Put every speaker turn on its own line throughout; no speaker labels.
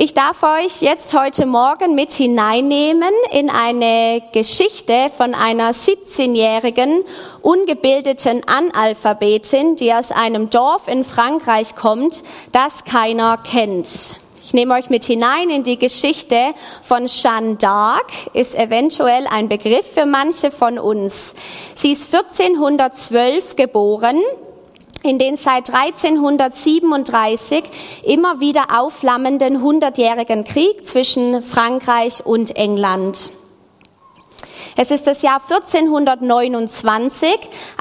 Ich darf euch jetzt heute Morgen mit hineinnehmen in eine Geschichte von einer 17-jährigen ungebildeten Analphabetin, die aus einem Dorf in Frankreich kommt, das keiner kennt. Ich nehme euch mit hinein in die Geschichte von Jeanne d'Arc, ist eventuell ein Begriff für manche von uns. Sie ist 1412 geboren in den seit 1337 immer wieder aufflammenden hundertjährigen Krieg zwischen Frankreich und England. Es ist das Jahr 1429,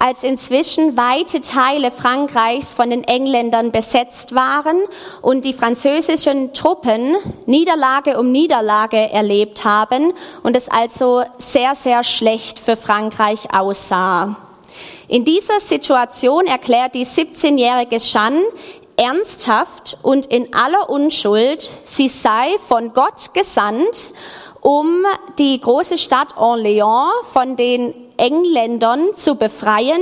als inzwischen weite Teile Frankreichs von den Engländern besetzt waren und die französischen Truppen Niederlage um Niederlage erlebt haben und es also sehr, sehr schlecht für Frankreich aussah. In dieser Situation erklärt die 17-jährige Jeanne ernsthaft und in aller Unschuld, sie sei von Gott gesandt, um die große Stadt Orléans von den Engländern zu befreien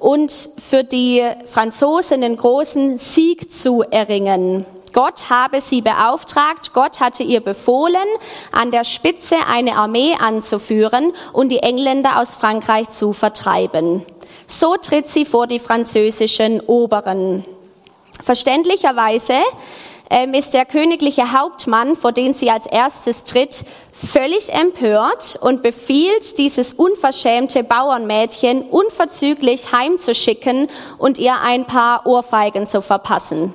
und für die Franzosen einen großen Sieg zu erringen. Gott habe sie beauftragt, Gott hatte ihr befohlen, an der Spitze eine Armee anzuführen und die Engländer aus Frankreich zu vertreiben. So tritt sie vor die französischen Oberen. Verständlicherweise ähm, ist der königliche Hauptmann, vor den sie als erstes tritt, völlig empört und befiehlt, dieses unverschämte Bauernmädchen unverzüglich heimzuschicken und ihr ein paar Ohrfeigen zu verpassen.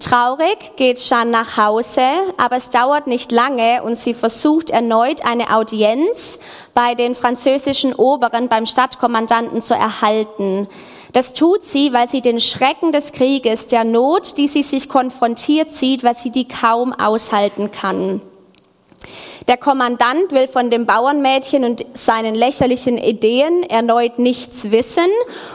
Traurig geht Jeanne nach Hause, aber es dauert nicht lange und sie versucht erneut eine Audienz bei den französischen Oberen beim Stadtkommandanten zu erhalten. Das tut sie, weil sie den Schrecken des Krieges, der Not, die sie sich konfrontiert sieht, weil sie die kaum aushalten kann. Der Kommandant will von dem Bauernmädchen und seinen lächerlichen Ideen erneut nichts wissen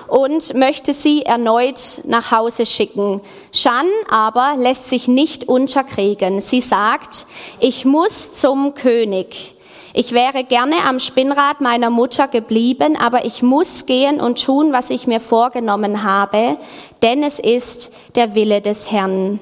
und möchte sie erneut nach Hause schicken. Jeanne aber lässt sich nicht unterkriegen. Sie sagt, ich muss zum König. Ich wäre gerne am Spinnrad meiner Mutter geblieben, aber ich muss gehen und tun, was ich mir vorgenommen habe, denn es ist der Wille des Herrn.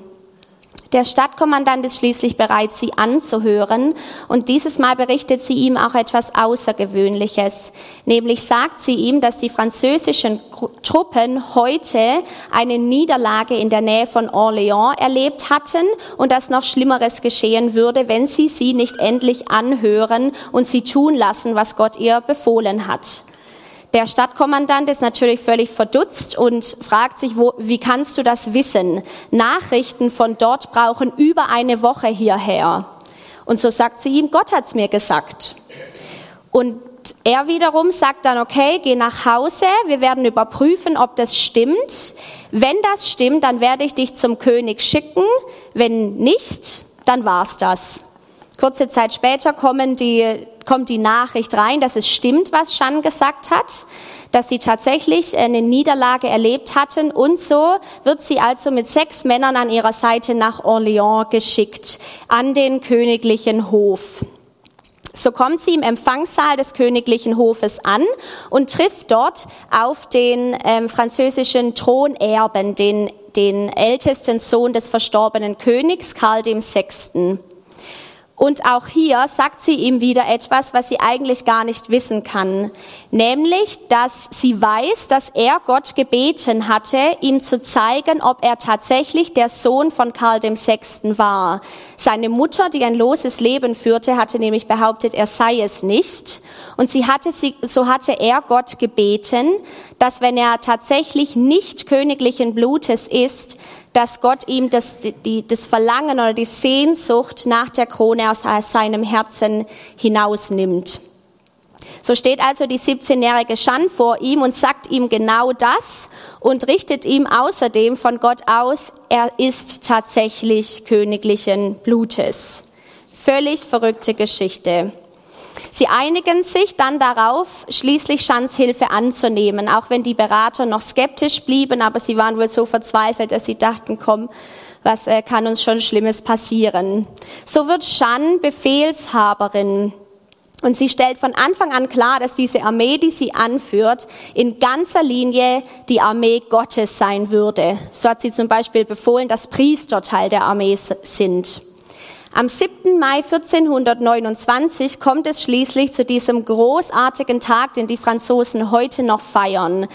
Der Stadtkommandant ist schließlich bereit, sie anzuhören und dieses Mal berichtet sie ihm auch etwas Außergewöhnliches. Nämlich sagt sie ihm, dass die französischen Truppen heute eine Niederlage in der Nähe von Orléans erlebt hatten und dass noch Schlimmeres geschehen würde, wenn sie sie nicht endlich anhören und sie tun lassen, was Gott ihr befohlen hat. Der Stadtkommandant ist natürlich völlig verdutzt und fragt sich, wo, wie kannst du das wissen? Nachrichten von dort brauchen über eine Woche hierher. Und so sagt sie ihm, Gott hat's mir gesagt. Und er wiederum sagt dann, okay, geh nach Hause, wir werden überprüfen, ob das stimmt. Wenn das stimmt, dann werde ich dich zum König schicken. Wenn nicht, dann war's das. Kurze Zeit später kommen die, kommt die Nachricht rein, dass es stimmt, was Shan gesagt hat, dass sie tatsächlich eine Niederlage erlebt hatten und so wird sie also mit sechs Männern an ihrer Seite nach Orléans geschickt, an den königlichen Hof. So kommt sie im Empfangssaal des königlichen Hofes an und trifft dort auf den ähm, französischen Thronerben, den, den ältesten Sohn des verstorbenen Königs, Karl dem Sechsten. Und auch hier sagt sie ihm wieder etwas, was sie eigentlich gar nicht wissen kann. Nämlich, dass sie weiß, dass er Gott gebeten hatte, ihm zu zeigen, ob er tatsächlich der Sohn von Karl dem Sechsten war. Seine Mutter, die ein loses Leben führte, hatte nämlich behauptet, er sei es nicht. Und sie hatte sie, so hatte er Gott gebeten, dass wenn er tatsächlich nicht königlichen Blutes ist, dass Gott ihm das, die, das Verlangen oder die Sehnsucht nach der Krone aus seinem Herzen hinausnimmt. So steht also die 17-jährige Schan vor ihm und sagt ihm genau das und richtet ihm außerdem von Gott aus, er ist tatsächlich königlichen Blutes. Völlig verrückte Geschichte. Sie einigen sich dann darauf, schließlich Schans Hilfe anzunehmen, auch wenn die Berater noch skeptisch blieben, aber sie waren wohl so verzweifelt, dass sie dachten, komm, was äh, kann uns schon Schlimmes passieren. So wird Shan Befehlshaberin. Und sie stellt von Anfang an klar, dass diese Armee, die sie anführt, in ganzer Linie die Armee Gottes sein würde. So hat sie zum Beispiel befohlen, dass Priester Teil der Armee sind. Am 7. Mai 1429 kommt es schließlich zu diesem großartigen Tag, den die Franzosen heute noch feiern.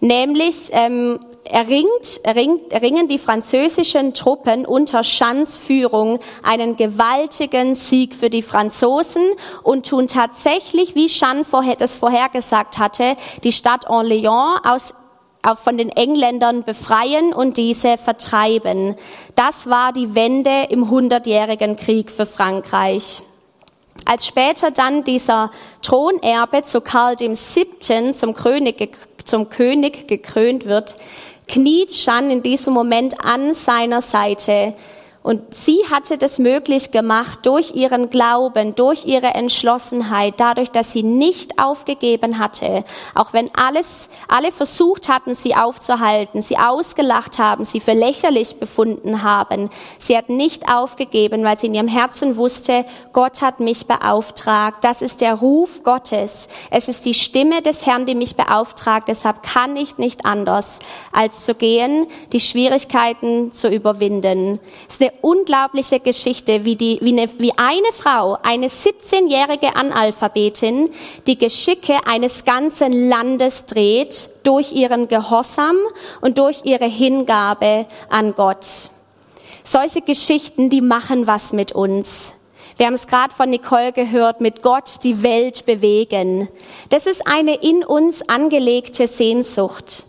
Nämlich ähm, erringt, erringt, erringen die französischen Truppen unter Schanzführung einen gewaltigen Sieg für die Franzosen und tun tatsächlich, wie Jeanne vorher, das vorhergesagt hatte, die Stadt Orléans aus von den Engländern befreien und diese vertreiben. Das war die Wende im Hundertjährigen Krieg für Frankreich. Als später dann dieser Thronerbe zu Karl VII. zum König, zum König gekrönt wird, kniet Jeanne in diesem Moment an seiner Seite und sie hatte das möglich gemacht durch ihren Glauben, durch ihre Entschlossenheit, dadurch, dass sie nicht aufgegeben hatte, auch wenn alles, alle versucht hatten, sie aufzuhalten, sie ausgelacht haben, sie für lächerlich befunden haben. Sie hat nicht aufgegeben, weil sie in ihrem Herzen wusste, Gott hat mich beauftragt. Das ist der Ruf Gottes. Es ist die Stimme des Herrn, die mich beauftragt. Deshalb kann ich nicht anders, als zu gehen, die Schwierigkeiten zu überwinden unglaubliche Geschichte, wie, die, wie, eine, wie eine Frau, eine 17-jährige Analphabetin, die Geschicke eines ganzen Landes dreht durch ihren Gehorsam und durch ihre Hingabe an Gott. Solche Geschichten, die machen was mit uns. Wir haben es gerade von Nicole gehört, mit Gott die Welt bewegen. Das ist eine in uns angelegte Sehnsucht.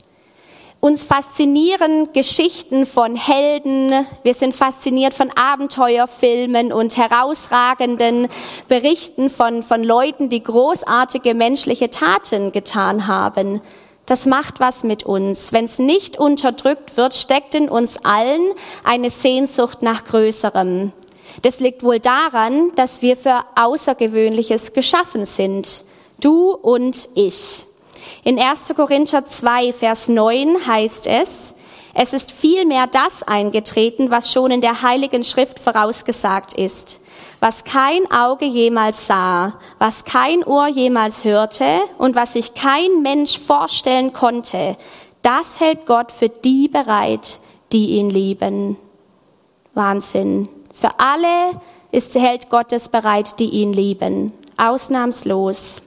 Uns faszinieren Geschichten von Helden. Wir sind fasziniert von Abenteuerfilmen und herausragenden Berichten von, von Leuten, die großartige menschliche Taten getan haben. Das macht was mit uns. Wenn es nicht unterdrückt wird, steckt in uns allen eine Sehnsucht nach Größerem. Das liegt wohl daran, dass wir für Außergewöhnliches geschaffen sind. Du und ich. In 1. Korinther 2, Vers 9 heißt es, es ist vielmehr das eingetreten, was schon in der Heiligen Schrift vorausgesagt ist, was kein Auge jemals sah, was kein Ohr jemals hörte und was sich kein Mensch vorstellen konnte, das hält Gott für die bereit, die ihn lieben. Wahnsinn. Für alle ist, hält Gott es bereit, die ihn lieben. Ausnahmslos.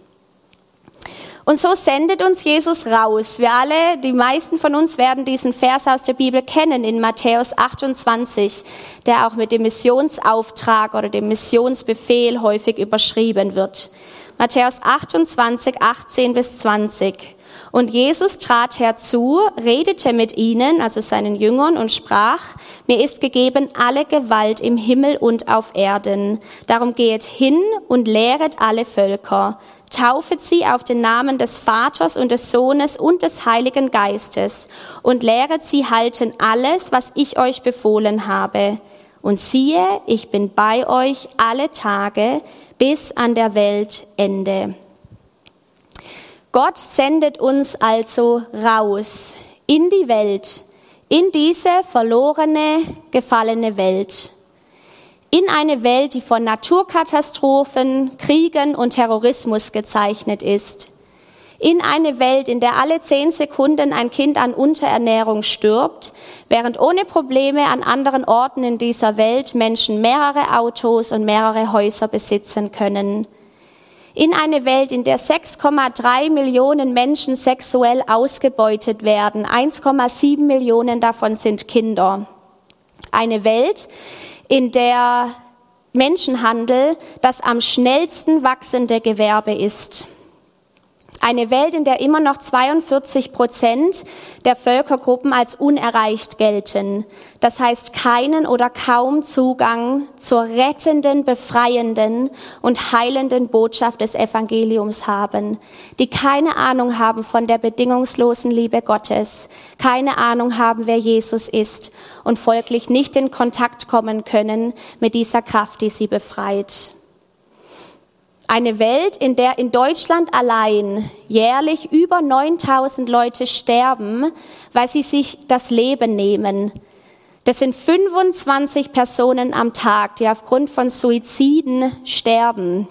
Und so sendet uns Jesus raus. Wir alle, die meisten von uns werden diesen Vers aus der Bibel kennen in Matthäus 28, der auch mit dem Missionsauftrag oder dem Missionsbefehl häufig überschrieben wird. Matthäus 28, 18 bis 20. Und Jesus trat herzu, redete mit ihnen, also seinen Jüngern, und sprach, mir ist gegeben alle Gewalt im Himmel und auf Erden. Darum gehet hin und lehret alle Völker taufet sie auf den Namen des Vaters und des Sohnes und des Heiligen Geistes und lehret sie halten alles, was ich euch befohlen habe. Und siehe, ich bin bei euch alle Tage bis an der Weltende. Gott sendet uns also raus in die Welt, in diese verlorene, gefallene Welt in eine Welt, die von Naturkatastrophen, Kriegen und Terrorismus gezeichnet ist. In eine Welt, in der alle zehn Sekunden ein Kind an Unterernährung stirbt, während ohne Probleme an anderen Orten in dieser Welt Menschen mehrere Autos und mehrere Häuser besitzen können. In eine Welt, in der 6,3 Millionen Menschen sexuell ausgebeutet werden, 1,7 Millionen davon sind Kinder. Eine Welt, in der Menschenhandel das am schnellsten wachsende Gewerbe ist. Eine Welt, in der immer noch 42 Prozent der Völkergruppen als unerreicht gelten. Das heißt, keinen oder kaum Zugang zur rettenden, befreienden und heilenden Botschaft des Evangeliums haben. Die keine Ahnung haben von der bedingungslosen Liebe Gottes. Keine Ahnung haben, wer Jesus ist und folglich nicht in Kontakt kommen können mit dieser Kraft, die sie befreit. Eine Welt, in der in Deutschland allein jährlich über 9000 Leute sterben, weil sie sich das Leben nehmen. Das sind 25 Personen am Tag, die aufgrund von Suiziden sterben.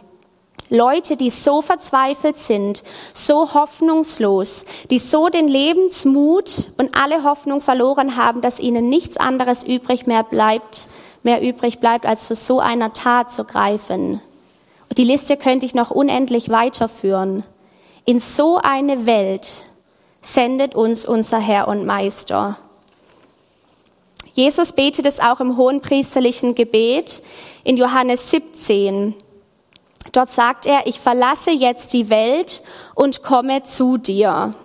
Leute, die so verzweifelt sind, so hoffnungslos, die so den Lebensmut und alle Hoffnung verloren haben, dass ihnen nichts anderes übrig mehr bleibt, mehr übrig bleibt, als zu so einer Tat zu greifen. Die Liste könnte ich noch unendlich weiterführen. In so eine Welt sendet uns unser Herr und Meister. Jesus betet es auch im hohen priesterlichen Gebet in Johannes 17. Dort sagt er, ich verlasse jetzt die Welt und komme zu dir,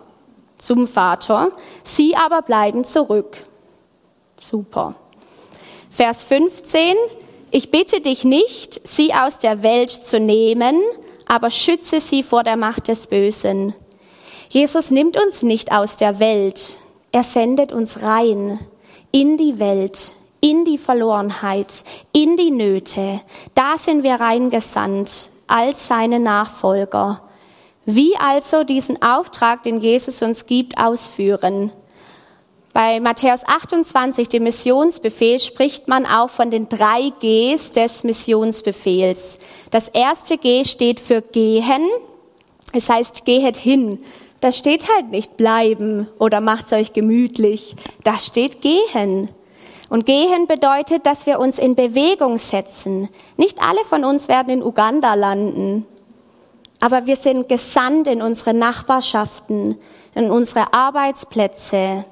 zum Vater. Sie aber bleiben zurück. Super. Vers 15. Ich bitte dich nicht, sie aus der Welt zu nehmen, aber schütze sie vor der Macht des Bösen. Jesus nimmt uns nicht aus der Welt, er sendet uns rein in die Welt, in die Verlorenheit, in die Nöte. Da sind wir reingesandt als seine Nachfolger. Wie also diesen Auftrag, den Jesus uns gibt, ausführen? Bei Matthäus 28, dem Missionsbefehl, spricht man auch von den drei Gs des Missionsbefehls. Das erste G steht für gehen. Es heißt, gehet hin. Da steht halt nicht bleiben oder macht's euch gemütlich. Da steht gehen. Und gehen bedeutet, dass wir uns in Bewegung setzen. Nicht alle von uns werden in Uganda landen. Aber wir sind gesandt in unsere Nachbarschaften, in unsere Arbeitsplätze,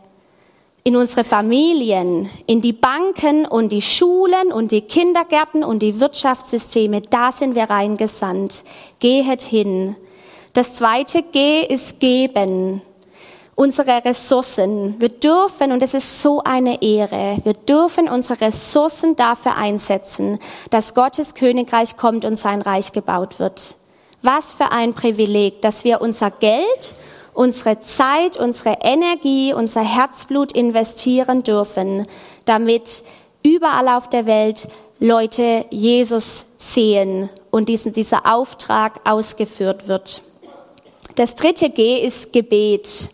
in unsere Familien, in die Banken und die Schulen und die Kindergärten und die Wirtschaftssysteme. Da sind wir reingesandt. Gehet hin. Das zweite G ist geben. Unsere Ressourcen. Wir dürfen, und es ist so eine Ehre, wir dürfen unsere Ressourcen dafür einsetzen, dass Gottes Königreich kommt und sein Reich gebaut wird. Was für ein Privileg, dass wir unser Geld, unsere Zeit, unsere Energie, unser Herzblut investieren dürfen, damit überall auf der Welt Leute Jesus sehen und diesen, dieser Auftrag ausgeführt wird. Das dritte G ist Gebet.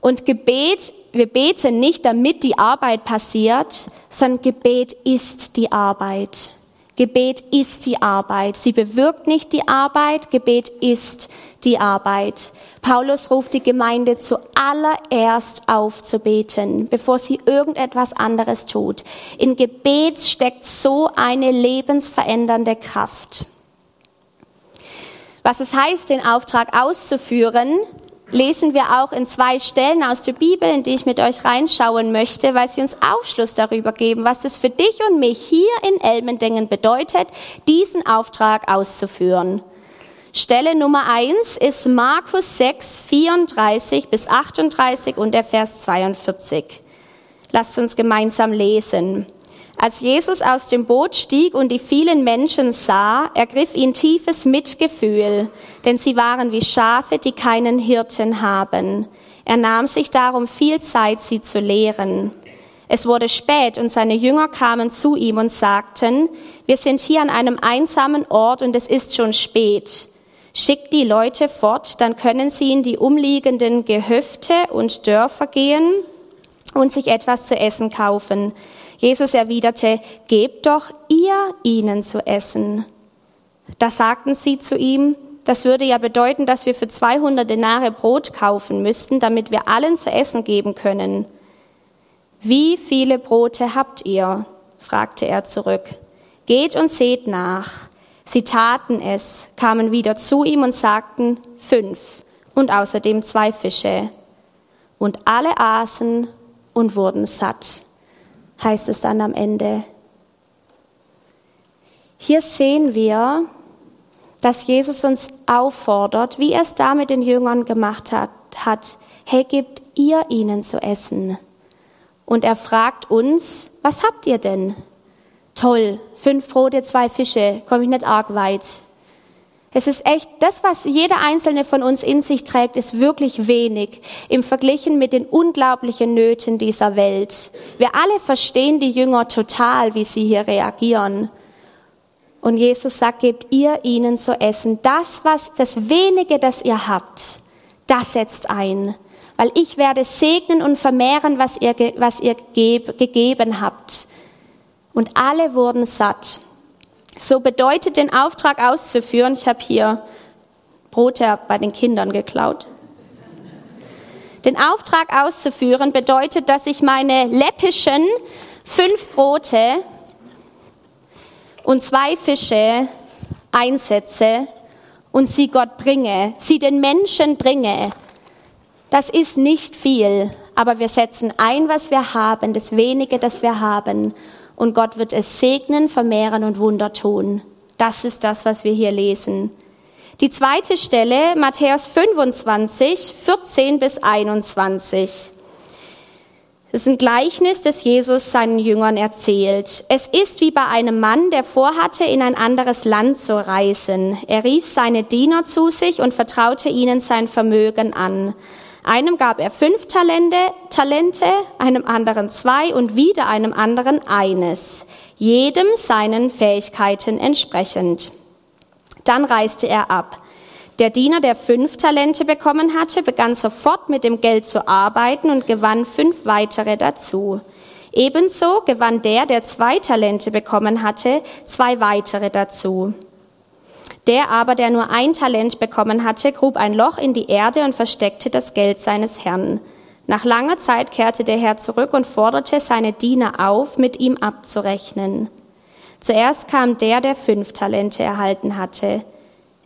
Und Gebet, wir beten nicht, damit die Arbeit passiert, sondern Gebet ist die Arbeit. Gebet ist die Arbeit. Sie bewirkt nicht die Arbeit, Gebet ist die Arbeit. Paulus ruft die Gemeinde zuallererst auf zu beten, bevor sie irgendetwas anderes tut. In Gebet steckt so eine lebensverändernde Kraft. Was es heißt, den Auftrag auszuführen, lesen wir auch in zwei Stellen aus der Bibel, in die ich mit euch reinschauen möchte, weil sie uns Aufschluss darüber geben, was es für dich und mich hier in Elmendingen bedeutet, diesen Auftrag auszuführen. Stelle Nummer eins ist Markus 6, 34 bis 38 und der Vers 42. Lasst uns gemeinsam lesen. Als Jesus aus dem Boot stieg und die vielen Menschen sah, ergriff ihn tiefes Mitgefühl, denn sie waren wie Schafe, die keinen Hirten haben. Er nahm sich darum viel Zeit, sie zu lehren. Es wurde spät und seine Jünger kamen zu ihm und sagten, wir sind hier an einem einsamen Ort und es ist schon spät. Schickt die Leute fort, dann können sie in die umliegenden Gehöfte und Dörfer gehen und sich etwas zu essen kaufen. Jesus erwiderte, gebt doch ihr ihnen zu essen. Da sagten sie zu ihm, das würde ja bedeuten, dass wir für 200 Denare Brot kaufen müssten, damit wir allen zu essen geben können. Wie viele Brote habt ihr? fragte er zurück. Geht und seht nach. Sie taten es, kamen wieder zu ihm und sagten fünf und außerdem zwei Fische. Und alle aßen und wurden satt heißt es dann am Ende. Hier sehen wir, dass Jesus uns auffordert, wie er es da mit den Jüngern gemacht hat, hat, hey, gebt ihr ihnen zu essen. Und er fragt uns, was habt ihr denn? Toll, fünf Brote, zwei Fische, komme ich nicht arg weit. Es ist echt, das, was jeder einzelne von uns in sich trägt, ist wirklich wenig im Verglichen mit den unglaublichen Nöten dieser Welt. Wir alle verstehen die Jünger total, wie sie hier reagieren. Und Jesus sagt, gebt ihr ihnen zu essen. Das, was, das wenige, das ihr habt, das setzt ein. Weil ich werde segnen und vermehren, was ihr, was ihr gegeben habt. Und alle wurden satt. So bedeutet den Auftrag auszuführen, ich habe hier Brote bei den Kindern geklaut. Den Auftrag auszuführen bedeutet, dass ich meine läppischen fünf Brote und zwei Fische einsetze und sie Gott bringe, sie den Menschen bringe. Das ist nicht viel, aber wir setzen ein, was wir haben, das wenige, das wir haben, und Gott wird es segnen, vermehren und Wunder tun. Das ist das, was wir hier lesen. Die zweite Stelle, Matthäus 25, 14 bis 21. Das ist ein Gleichnis, das Jesus seinen Jüngern erzählt. Es ist wie bei einem Mann, der vorhatte, in ein anderes Land zu reisen. Er rief seine Diener zu sich und vertraute ihnen sein Vermögen an. Einem gab er fünf Talente, Talente, einem anderen zwei und wieder einem anderen eines, jedem seinen Fähigkeiten entsprechend. Dann reiste er ab. Der Diener, der fünf Talente bekommen hatte, begann sofort mit dem Geld zu arbeiten und gewann fünf weitere dazu. Ebenso gewann der, der zwei Talente bekommen hatte, zwei weitere dazu. Der aber, der nur ein Talent bekommen hatte, grub ein Loch in die Erde und versteckte das Geld seines Herrn. Nach langer Zeit kehrte der Herr zurück und forderte seine Diener auf, mit ihm abzurechnen. Zuerst kam der, der fünf Talente erhalten hatte.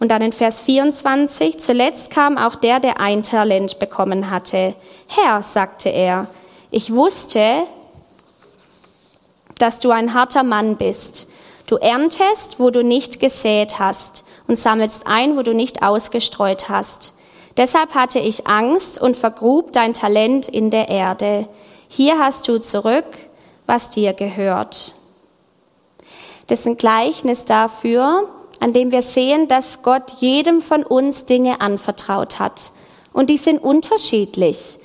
Und dann in Vers 24, zuletzt kam auch der, der ein Talent bekommen hatte. Herr, sagte er, ich wusste, dass du ein harter Mann bist. Du erntest, wo du nicht gesät hast und sammelst ein, wo du nicht ausgestreut hast. Deshalb hatte ich Angst und vergrub dein Talent in der Erde. Hier hast du zurück, was dir gehört. Das ist ein Gleichnis dafür, an dem wir sehen, dass Gott jedem von uns Dinge anvertraut hat. Und die sind unterschiedlich.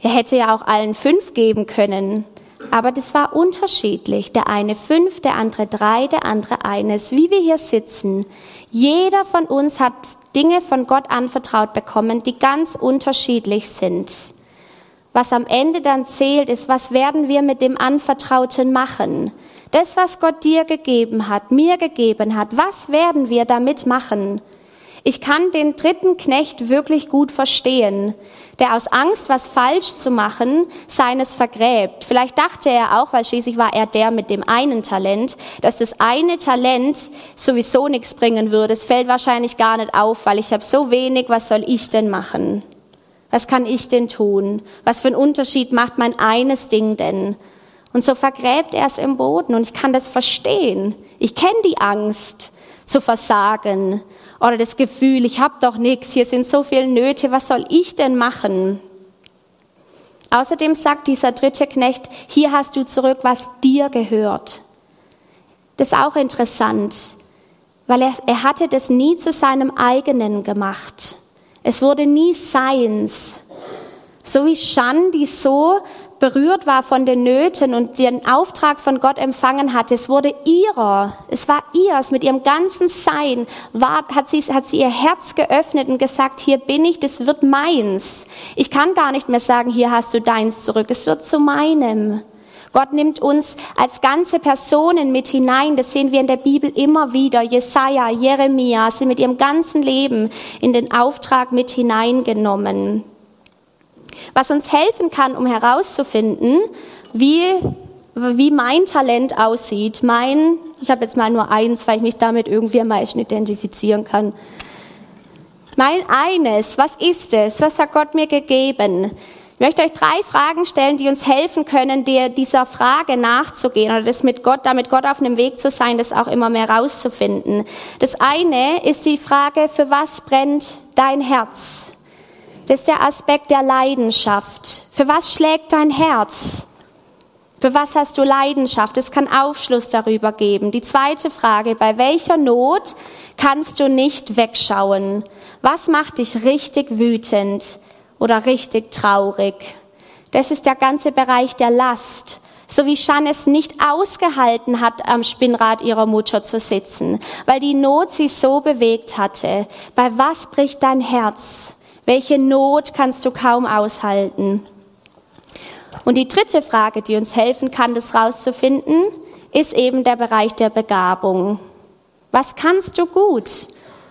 Er hätte ja auch allen fünf geben können, aber das war unterschiedlich. Der eine fünf, der andere drei, der andere eines. Wie wir hier sitzen. Jeder von uns hat Dinge von Gott anvertraut bekommen, die ganz unterschiedlich sind. Was am Ende dann zählt, ist, was werden wir mit dem Anvertrauten machen? Das, was Gott dir gegeben hat, mir gegeben hat, was werden wir damit machen? Ich kann den dritten Knecht wirklich gut verstehen, der aus Angst, was falsch zu machen, seines vergräbt. Vielleicht dachte er auch, weil schließlich war er der mit dem einen Talent, dass das eine Talent sowieso nichts bringen würde. Es fällt wahrscheinlich gar nicht auf, weil ich habe so wenig, was soll ich denn machen? Was kann ich denn tun? Was für einen Unterschied macht mein eines Ding denn? Und so vergräbt er es im Boden und ich kann das verstehen. Ich kenne die Angst zu versagen oder das Gefühl, ich habe doch nichts, hier sind so viele Nöte, was soll ich denn machen? Außerdem sagt dieser dritte Knecht, hier hast du zurück, was dir gehört. Das ist auch interessant, weil er, er hatte das nie zu seinem eigenen gemacht. Es wurde nie seins. So wie Shan, die so berührt war von den Nöten und den Auftrag von Gott empfangen hatte, es wurde ihrer, es war ihrs, mit ihrem ganzen Sein war, hat, sie, hat sie ihr Herz geöffnet und gesagt, hier bin ich, das wird meins. Ich kann gar nicht mehr sagen, hier hast du deins zurück, es wird zu meinem. Gott nimmt uns als ganze Personen mit hinein. Das sehen wir in der Bibel immer wieder. Jesaja, Jeremia sind mit ihrem ganzen Leben in den Auftrag mit hineingenommen was uns helfen kann, um herauszufinden, wie, wie mein Talent aussieht. Mein, ich habe jetzt mal nur eins, weil ich mich damit irgendwie am meisten identifizieren kann. Mein eines, was ist es? Was hat Gott mir gegeben? Ich möchte euch drei Fragen stellen, die uns helfen können, dir dieser Frage nachzugehen oder das mit Gott, damit Gott auf einem Weg zu sein, das auch immer mehr rauszufinden. Das eine ist die Frage, für was brennt dein Herz? Ist der Aspekt der Leidenschaft. Für was schlägt dein Herz? Für was hast du Leidenschaft? Es kann Aufschluss darüber geben. Die zweite Frage, bei welcher Not kannst du nicht wegschauen? Was macht dich richtig wütend oder richtig traurig? Das ist der ganze Bereich der Last. So wie Shan es nicht ausgehalten hat, am Spinnrad ihrer Mutter zu sitzen, weil die Not sie so bewegt hatte. Bei was bricht dein Herz? Welche Not kannst du kaum aushalten? Und die dritte Frage, die uns helfen kann, das rauszufinden, ist eben der Bereich der Begabung. Was kannst du gut?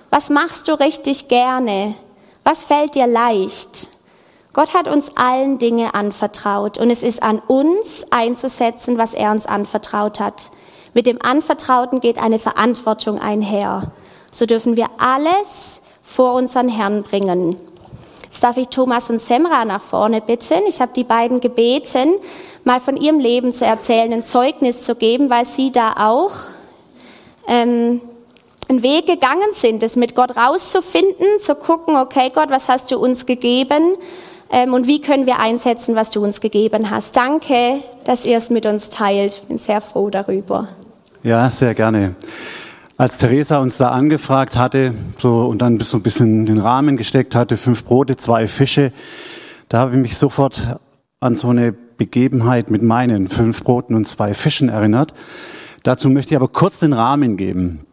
Was machst du richtig gerne? Was fällt dir leicht? Gott hat uns allen Dinge anvertraut und es ist an uns einzusetzen, was er uns anvertraut hat. Mit dem Anvertrauten geht eine Verantwortung einher. So dürfen wir alles vor unseren Herrn bringen. Jetzt darf ich Thomas und Semra nach vorne bitten. Ich habe die beiden gebeten, mal von ihrem Leben zu erzählen, ein Zeugnis zu geben, weil sie da auch ähm, einen Weg gegangen sind, es mit Gott rauszufinden, zu gucken, okay Gott, was hast du uns gegeben ähm, und wie können wir einsetzen, was du uns gegeben hast. Danke, dass ihr es mit uns teilt. Ich bin sehr froh darüber.
Ja, sehr gerne. Als Theresa uns da angefragt hatte, so und dann so ein bisschen den Rahmen gesteckt hatte, fünf Brote, zwei Fische, da habe ich mich sofort an so eine Begebenheit mit meinen fünf Broten und zwei Fischen erinnert. Dazu möchte ich aber kurz den Rahmen geben.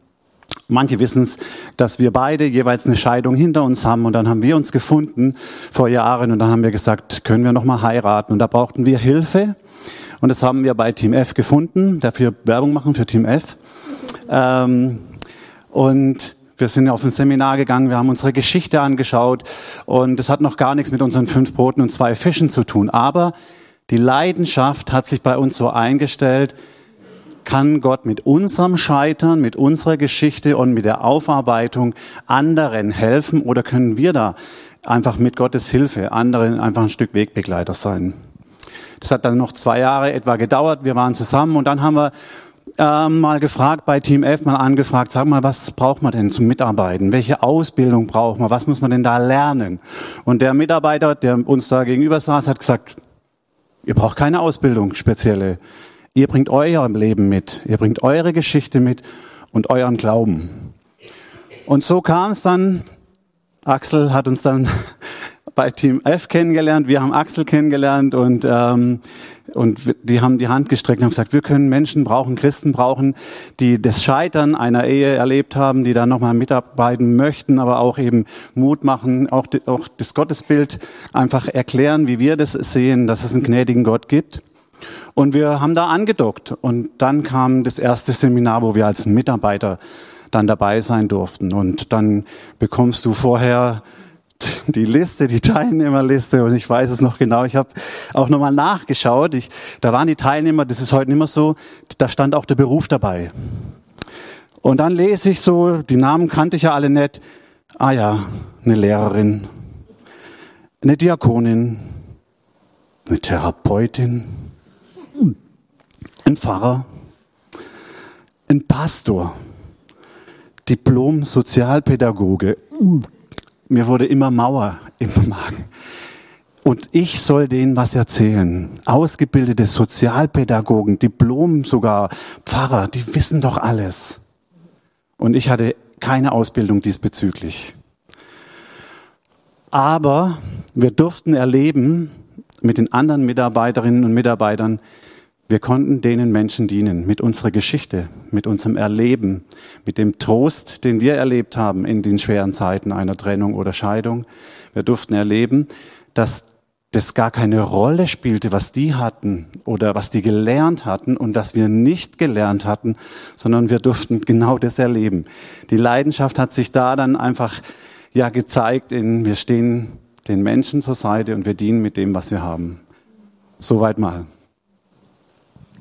Manche wissen es, dass wir beide jeweils eine Scheidung hinter uns haben und dann haben wir uns gefunden vor Jahren und dann haben wir gesagt, können wir noch mal heiraten und da brauchten wir Hilfe und das haben wir bei Team F gefunden, dafür Werbung machen für Team F. Ähm, und wir sind auf ein Seminar gegangen, wir haben unsere Geschichte angeschaut und es hat noch gar nichts mit unseren fünf Broten und zwei Fischen zu tun. Aber die Leidenschaft hat sich bei uns so eingestellt, kann Gott mit unserem Scheitern, mit unserer Geschichte und mit der Aufarbeitung anderen helfen oder können wir da einfach mit Gottes Hilfe anderen einfach ein Stück Wegbegleiter sein? Das hat dann noch zwei Jahre etwa gedauert. Wir waren zusammen und dann haben wir ähm, mal gefragt bei Team F, mal angefragt, sag mal, was braucht man denn zum Mitarbeiten? Welche Ausbildung braucht man? Was muss man denn da lernen? Und der Mitarbeiter, der uns da gegenüber saß, hat gesagt, ihr braucht keine Ausbildung spezielle. Ihr bringt euer Leben mit. Ihr bringt eure Geschichte mit und euren Glauben. Und so kam es dann, Axel hat uns dann bei Team F kennengelernt, wir haben Axel kennengelernt und, ähm, und die haben die Hand gestreckt und haben gesagt, wir können Menschen brauchen, Christen brauchen, die das Scheitern einer Ehe erlebt haben, die da nochmal mitarbeiten möchten, aber auch eben Mut machen, auch, auch das Gottesbild einfach erklären, wie wir das sehen, dass es einen gnädigen Gott gibt. Und wir haben da angedockt und dann kam das erste Seminar, wo wir als Mitarbeiter dann dabei sein durften. Und dann bekommst du vorher die Liste, die Teilnehmerliste und ich weiß es noch genau. Ich habe auch nochmal nachgeschaut. Ich, da waren die Teilnehmer, das ist heute nicht mehr so, da stand auch der Beruf dabei. Und dann lese ich so, die Namen kannte ich ja alle nicht. Ah ja, eine Lehrerin, eine Diakonin, eine Therapeutin, ein Pfarrer, ein Pastor, Diplom-Sozialpädagoge, mir wurde immer Mauer im Magen. Und ich soll denen was erzählen. Ausgebildete Sozialpädagogen, Diplom sogar, Pfarrer, die wissen doch alles. Und ich hatte keine Ausbildung diesbezüglich. Aber wir durften erleben mit den anderen Mitarbeiterinnen und Mitarbeitern, wir konnten denen Menschen dienen mit unserer Geschichte, mit unserem Erleben, mit dem Trost, den wir erlebt haben in den schweren Zeiten einer Trennung oder Scheidung. Wir durften erleben, dass das gar keine Rolle spielte, was die hatten oder was die gelernt hatten und dass wir nicht gelernt hatten, sondern wir durften genau das erleben. Die Leidenschaft hat sich da dann einfach ja gezeigt in wir stehen den Menschen zur Seite und wir dienen mit dem, was wir haben. Soweit mal.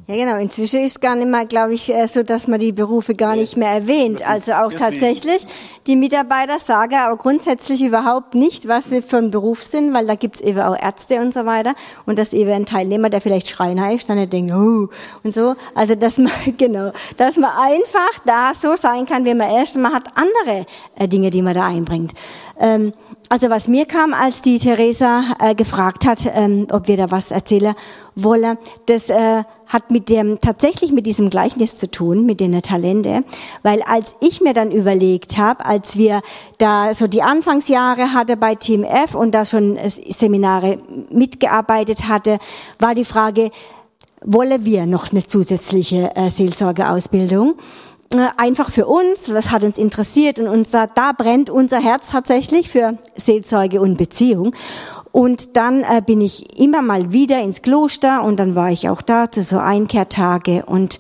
Ja, genau. Inzwischen ist gar nicht mehr, glaube ich, äh, so, dass man die Berufe gar nicht mehr erwähnt. Also auch tatsächlich, die Mitarbeiter sagen aber grundsätzlich überhaupt nicht, was sie für ein Beruf sind, weil da gibt's eben auch Ärzte und so weiter. Und das eben ein Teilnehmer, der vielleicht Schreiner ist, dann denkt, oh, und so. Also, dass man, genau, dass man einfach da so sein kann, wie man erst mal hat, andere äh, Dinge, die man da einbringt. Ähm, also was mir kam, als die Theresa äh, gefragt hat, ähm, ob wir da was erzählen Wolle, das äh, hat mit dem tatsächlich mit diesem Gleichnis zu tun, mit den Talente, weil als ich mir dann überlegt habe, als wir da so die Anfangsjahre hatte bei Team F und da schon Seminare mitgearbeitet hatte, war die Frage, wollen wir noch eine zusätzliche äh, Seelsorgeausbildung? Äh, einfach für uns, was hat uns interessiert und uns da, da brennt unser Herz tatsächlich für Seelsorge und Beziehung. Und dann äh, bin ich immer mal wieder ins Kloster und dann war ich auch da zu so Einkehrtage und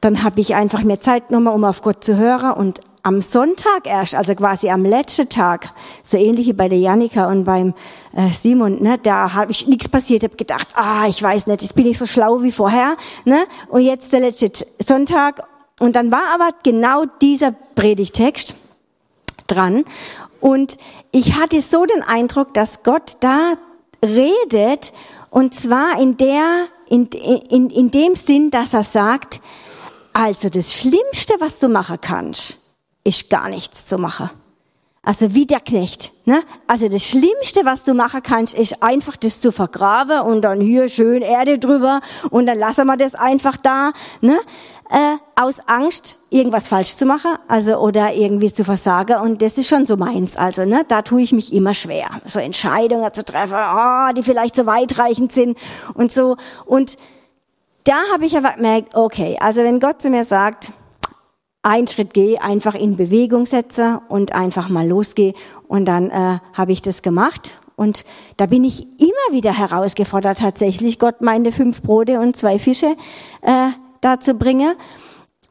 dann habe ich einfach mehr Zeit genommen, um auf Gott zu hören und am Sonntag erst, also quasi am letzten Tag, so ähnlich wie bei der Janika und beim äh, Simon, ne, da habe ich nichts passiert, habe gedacht, ah, ich weiß nicht, jetzt bin ich so schlau wie vorher, ne, und jetzt der letzte Sonntag und dann war aber genau dieser Predigtext dran und ich hatte so den Eindruck, dass Gott da redet und zwar in der in, in, in dem Sinn, dass er sagt, also das Schlimmste, was du machen kannst, ist gar nichts zu machen. Also wie der Knecht. Ne? Also das Schlimmste, was du machen kannst, ist einfach das zu vergraben und dann hier schön Erde drüber und dann lassen wir das einfach da. Ne? Äh, aus Angst, irgendwas falsch zu machen, also oder irgendwie zu versagen. Und das ist schon so meins. Also ne, da tue ich mich immer schwer, so Entscheidungen zu treffen, oh, die vielleicht so weitreichend sind und so. Und da habe ich aber gemerkt, okay, also wenn Gott zu mir sagt, einen Schritt gehe, einfach in Bewegung setze und einfach mal losgehe. Und dann äh, habe ich das gemacht. Und da bin ich immer wieder herausgefordert, tatsächlich Gott meine fünf Brote und zwei Fische äh, da zu bringen.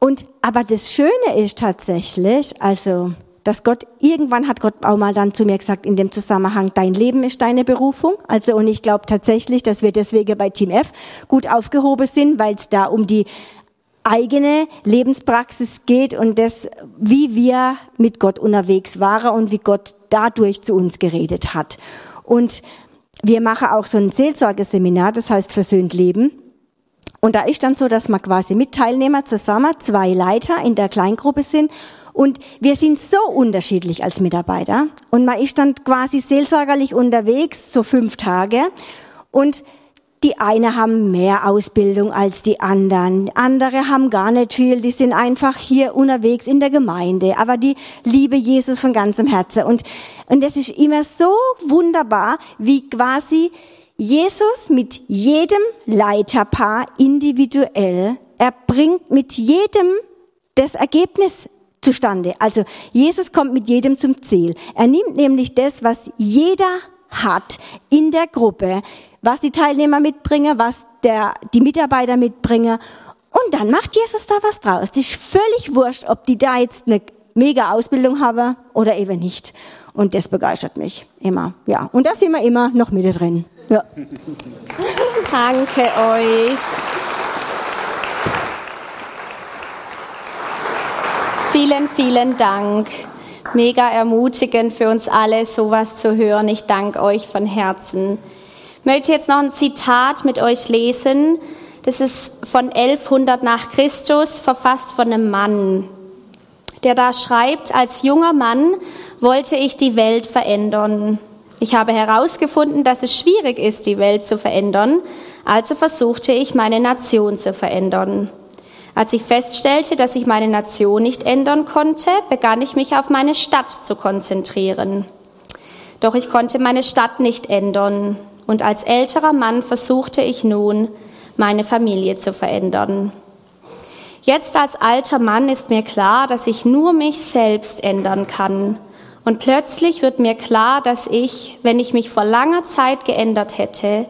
Und aber das Schöne ist tatsächlich, also dass Gott, irgendwann hat Gott auch mal dann zu mir gesagt in dem Zusammenhang, dein Leben ist deine Berufung. Also, und ich glaube tatsächlich, dass wir deswegen bei Team F gut aufgehoben sind, weil es da um die eigene Lebenspraxis geht und das, wie wir mit Gott unterwegs waren und wie Gott dadurch zu uns geredet hat. Und wir machen auch so ein Seelsorgeseminar, das heißt Versöhnt Leben. Und da ist dann so, dass wir quasi mit Teilnehmer zusammen zwei Leiter in der Kleingruppe sind und wir sind so unterschiedlich als Mitarbeiter. Und man ist dann quasi seelsorgerlich unterwegs, so fünf Tage. Und die eine haben mehr Ausbildung als die anderen, andere haben gar nicht viel, die sind einfach hier unterwegs in der Gemeinde, aber die liebe Jesus von ganzem Herzen. Und, und es ist immer so wunderbar, wie quasi Jesus mit jedem Leiterpaar individuell, er bringt mit jedem das Ergebnis zustande. Also Jesus kommt mit jedem zum Ziel. Er nimmt nämlich das, was jeder hat in der Gruppe, was die Teilnehmer mitbringen, was der, die Mitarbeiter mitbringen. Und dann macht Jesus da was draus. Das ist völlig wurscht, ob die da jetzt eine mega Ausbildung haben oder eben nicht. Und das begeistert mich immer. Ja. Und da sind wir immer noch mit drin. Ja.
Danke euch. Vielen, vielen Dank. Mega ermutigend für uns alle, sowas zu hören. Ich danke euch von Herzen möchte jetzt noch ein Zitat mit euch lesen. Das ist von 1100 nach Christus, verfasst von einem Mann, der da schreibt, als junger Mann wollte ich die Welt verändern. Ich habe herausgefunden, dass es schwierig ist, die Welt zu verändern, also versuchte ich, meine Nation zu verändern. Als ich feststellte, dass ich meine Nation nicht ändern konnte, begann ich mich auf meine Stadt zu konzentrieren. Doch ich konnte meine Stadt nicht ändern und als älterer Mann versuchte ich nun, meine Familie zu verändern. Jetzt als alter Mann ist mir klar, dass ich nur mich selbst ändern kann. Und plötzlich wird mir klar, dass ich, wenn ich mich vor langer Zeit geändert hätte,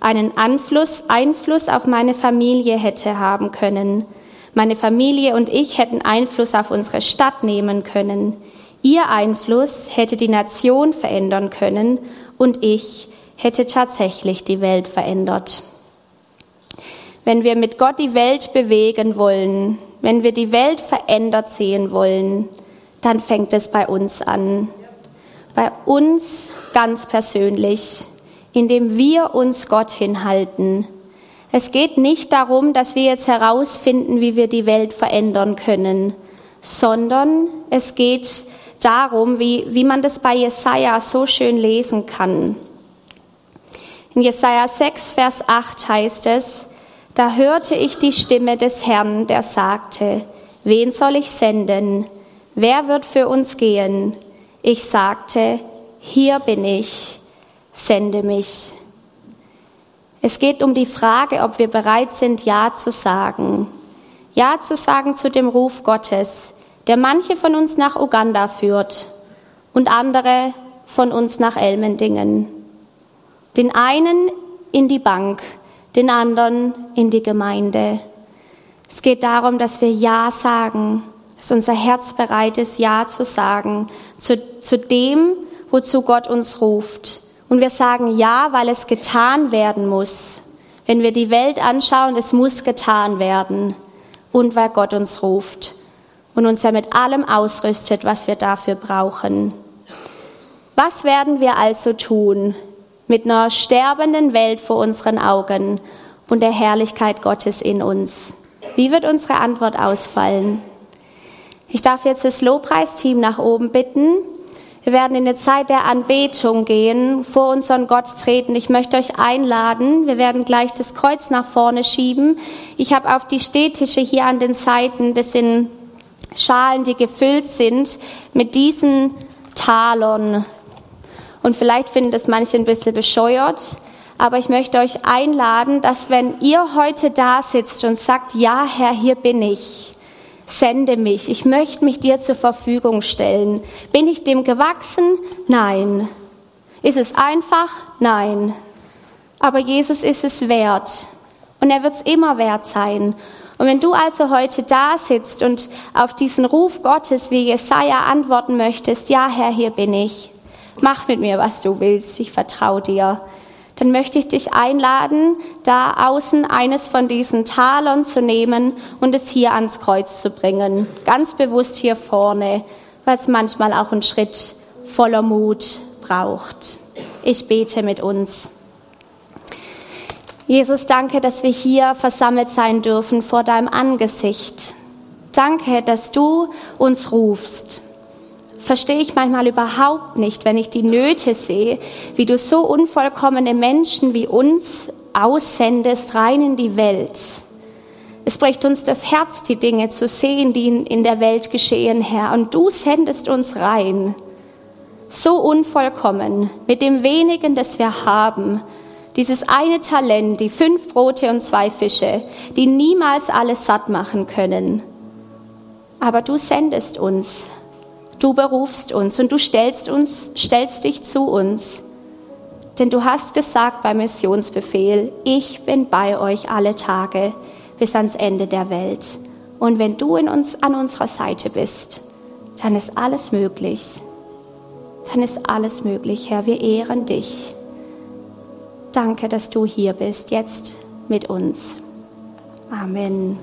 einen Einfluss, Einfluss auf meine Familie hätte haben können. Meine Familie und ich hätten Einfluss auf unsere Stadt nehmen können. Ihr Einfluss hätte die Nation verändern können und ich hätte tatsächlich die Welt verändert. Wenn wir mit Gott die Welt bewegen wollen, wenn wir die Welt verändert sehen wollen, dann fängt es bei uns an. Bei uns ganz persönlich, indem wir uns Gott hinhalten. Es geht nicht darum, dass wir jetzt herausfinden, wie wir die Welt verändern können, sondern es geht darum, wie, wie man das bei Jesaja so schön lesen kann. In Jesaja 6, Vers 8 heißt es, da hörte ich die Stimme des Herrn, der sagte, wen soll ich senden? Wer wird für uns gehen? Ich sagte, hier bin ich, sende mich. Es geht um die Frage, ob wir bereit sind, Ja zu sagen. Ja zu sagen zu dem Ruf Gottes, der manche von uns nach Uganda führt und andere von uns nach Elmendingen. Den einen in die Bank, den anderen in die Gemeinde. Es geht darum, dass wir Ja sagen, dass unser Herz bereit ist, Ja zu sagen zu, zu dem, wozu Gott uns ruft. Und wir sagen Ja, weil es getan werden muss. Wenn wir die Welt anschauen, es muss getan werden. Und weil Gott uns ruft und uns ja mit allem ausrüstet, was wir dafür brauchen. Was werden wir also tun mit einer sterbenden Welt vor unseren Augen und der Herrlichkeit Gottes in uns? Wie wird unsere Antwort ausfallen? Ich darf jetzt das Lobpreisteam nach oben bitten. Wir werden in eine Zeit der Anbetung gehen, vor unseren Gott treten. Ich möchte euch einladen. Wir werden gleich das Kreuz nach vorne schieben. Ich habe auf die Stehtische hier an den Seiten, das sind Schalen, die gefüllt sind mit diesen Talern. Und vielleicht finden das manche ein bisschen bescheuert, aber ich möchte euch einladen, dass wenn ihr heute da sitzt und sagt, ja Herr, hier bin ich, sende mich, ich möchte mich dir zur Verfügung stellen. Bin ich dem gewachsen? Nein. Ist es einfach? Nein. Aber Jesus ist es wert. Und er wird es immer wert sein. Und wenn du also heute da sitzt und auf diesen Ruf Gottes wie Jesaja antworten möchtest, ja Herr, hier bin ich, mach mit mir, was du willst, ich vertraue dir, dann möchte ich dich einladen, da außen eines von diesen Talern zu nehmen und es hier ans Kreuz zu bringen. Ganz bewusst hier vorne, weil es manchmal auch einen Schritt voller Mut braucht. Ich bete mit uns. Jesus, danke, dass wir hier versammelt sein dürfen vor deinem Angesicht. Danke, dass du uns rufst verstehe ich manchmal überhaupt nicht, wenn ich die Nöte sehe, wie du so unvollkommene Menschen wie uns aussendest rein in die Welt. Es bricht uns das Herz, die Dinge zu sehen, die in der Welt geschehen, Herr. Und du sendest uns rein. So unvollkommen, mit dem wenigen, das wir haben. Dieses eine Talent, die fünf Brote und zwei Fische, die niemals alles satt machen können. Aber du sendest uns Du berufst uns und du stellst, uns, stellst dich zu uns. Denn du hast gesagt beim Missionsbefehl, ich bin bei euch alle Tage bis ans Ende der Welt. Und wenn du in uns, an unserer Seite bist, dann ist alles möglich. Dann ist alles möglich, Herr. Wir ehren dich. Danke, dass du hier bist, jetzt mit uns. Amen.